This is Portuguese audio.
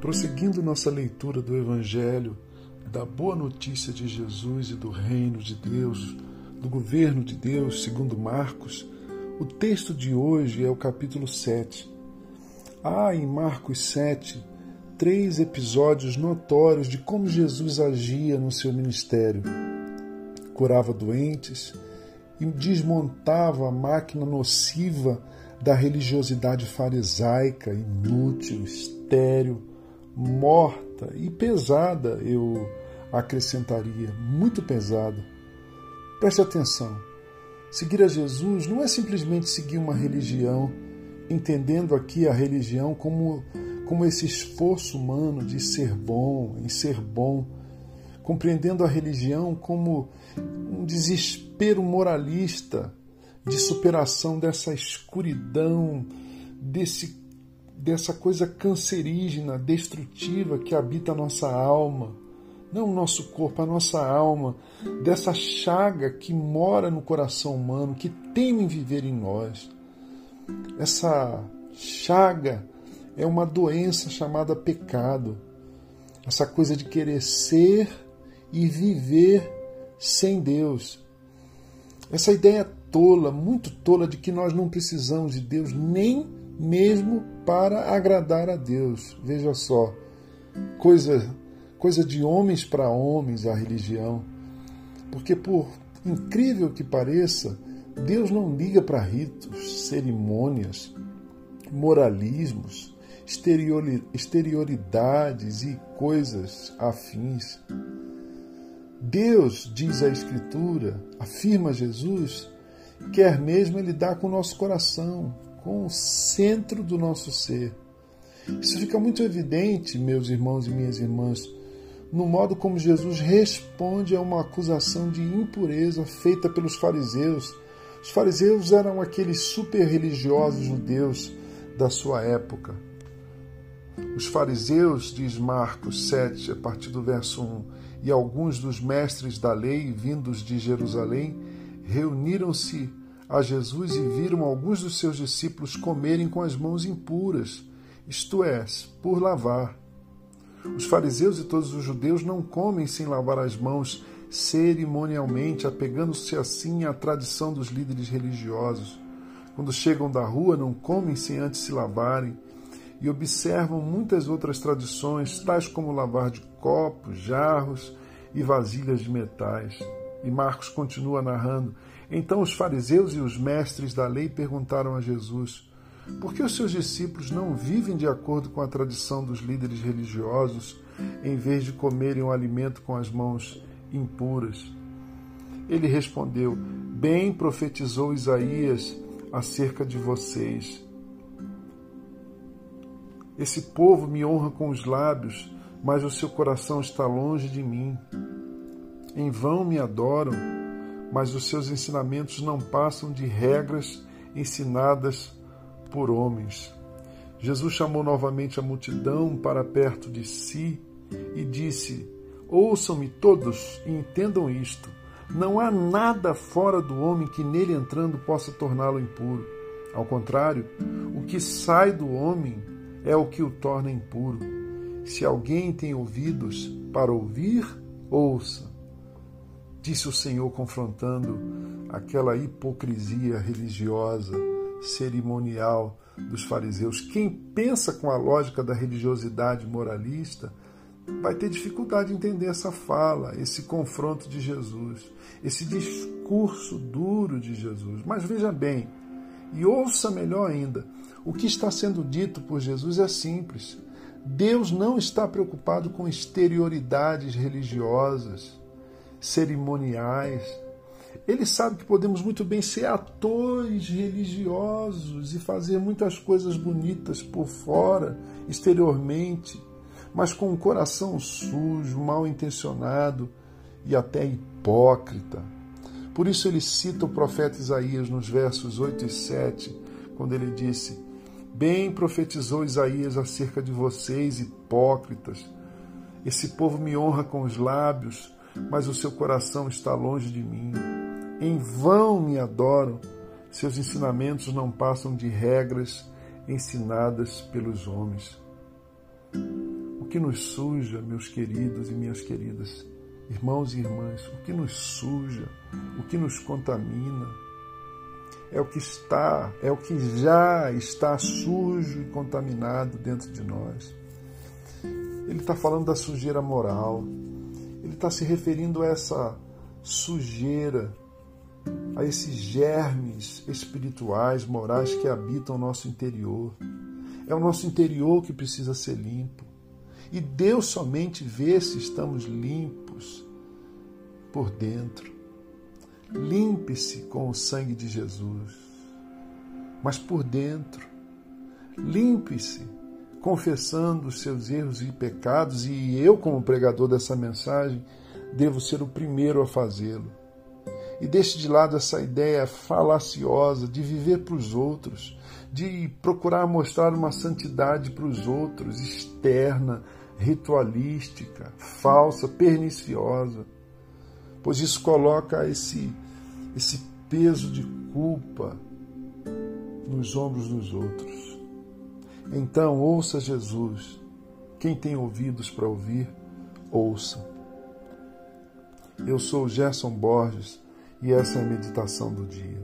Prosseguindo nossa leitura do Evangelho, da boa notícia de Jesus e do reino de Deus, do governo de Deus, segundo Marcos, o texto de hoje é o capítulo 7. Há em Marcos 7 três episódios notórios de como Jesus agia no seu ministério. Curava doentes e desmontava a máquina nociva da religiosidade farisaica, inútil, estéril, morta e pesada, eu acrescentaria, muito pesada. Preste atenção. Seguir a Jesus não é simplesmente seguir uma religião, entendendo aqui a religião como, como esse esforço humano de ser bom, em ser bom, compreendendo a religião como um desespero moralista de superação dessa escuridão, desse dessa coisa cancerígena, destrutiva que habita a nossa alma, não o nosso corpo, a nossa alma, dessa chaga que mora no coração humano, que teme viver em nós. Essa chaga é uma doença chamada pecado. Essa coisa de querer ser e viver sem Deus. Essa ideia tola, muito tola, de que nós não precisamos de Deus nem mesmo para agradar a Deus. Veja só, coisa, coisa de homens para homens a religião. Porque, por incrível que pareça, Deus não liga para ritos, cerimônias, moralismos, exterioridades e coisas afins. Deus, diz a Escritura, afirma Jesus, quer mesmo Ele com o nosso coração, com o centro do nosso ser. Isso fica muito evidente, meus irmãos e minhas irmãs, no modo como Jesus responde a uma acusação de impureza feita pelos fariseus. Os fariseus eram aqueles super religiosos judeus da sua época. Os fariseus, diz Marcos 7, a partir do verso 1, e alguns dos mestres da lei, vindos de Jerusalém, reuniram-se a Jesus e viram alguns dos seus discípulos comerem com as mãos impuras, isto é, por lavar. Os fariseus e todos os judeus não comem sem lavar as mãos cerimonialmente, apegando-se assim à tradição dos líderes religiosos. Quando chegam da rua, não comem sem antes se lavarem e observam muitas outras tradições, tais como lavar de copos, jarros e vasilhas de metais. E Marcos continua narrando: então os fariseus e os mestres da lei perguntaram a Jesus: Por que os seus discípulos não vivem de acordo com a tradição dos líderes religiosos, em vez de comerem o alimento com as mãos impuras? Ele respondeu: Bem profetizou Isaías acerca de vocês. Esse povo me honra com os lábios, mas o seu coração está longe de mim. Em vão me adoram mas os seus ensinamentos não passam de regras ensinadas por homens. Jesus chamou novamente a multidão para perto de si e disse: Ouçam-me todos e entendam isto. Não há nada fora do homem que nele entrando possa torná-lo impuro. Ao contrário, o que sai do homem é o que o torna impuro. Se alguém tem ouvidos para ouvir, ouça disse o Senhor, confrontando aquela hipocrisia religiosa, cerimonial dos fariseus. Quem pensa com a lógica da religiosidade moralista vai ter dificuldade de entender essa fala, esse confronto de Jesus, esse discurso duro de Jesus. Mas veja bem, e ouça melhor ainda, o que está sendo dito por Jesus é simples. Deus não está preocupado com exterioridades religiosas cerimoniais. Ele sabe que podemos muito bem ser atores religiosos e fazer muitas coisas bonitas por fora, exteriormente, mas com um coração sujo, mal intencionado e até hipócrita. Por isso ele cita o profeta Isaías nos versos 8 e 7, quando ele disse: Bem profetizou Isaías acerca de vocês, hipócritas. Esse povo me honra com os lábios, mas o seu coração está longe de mim. Em vão me adoram, seus ensinamentos não passam de regras ensinadas pelos homens. que nos suja, meus queridos e minhas queridas, irmãos e irmãs, o que nos suja, o que nos contamina, é o que está, é o que já está sujo e contaminado dentro de nós. Ele está falando da sujeira moral, ele está se referindo a essa sujeira, a esses germes espirituais, morais que habitam o nosso interior. É o nosso interior que precisa ser limpo. E Deus somente vê se estamos limpos por dentro. Limpe-se com o sangue de Jesus. Mas por dentro, limpe-se confessando os seus erros e pecados, e eu, como pregador dessa mensagem, devo ser o primeiro a fazê-lo. E deixe de lado essa ideia falaciosa de viver para os outros, de procurar mostrar uma santidade para os outros, externa, ritualística, falsa, perniciosa, pois isso coloca esse, esse peso de culpa nos ombros dos outros. Então, ouça Jesus. Quem tem ouvidos para ouvir, ouça. Eu sou Gerson Borges e essa é a meditação do dia.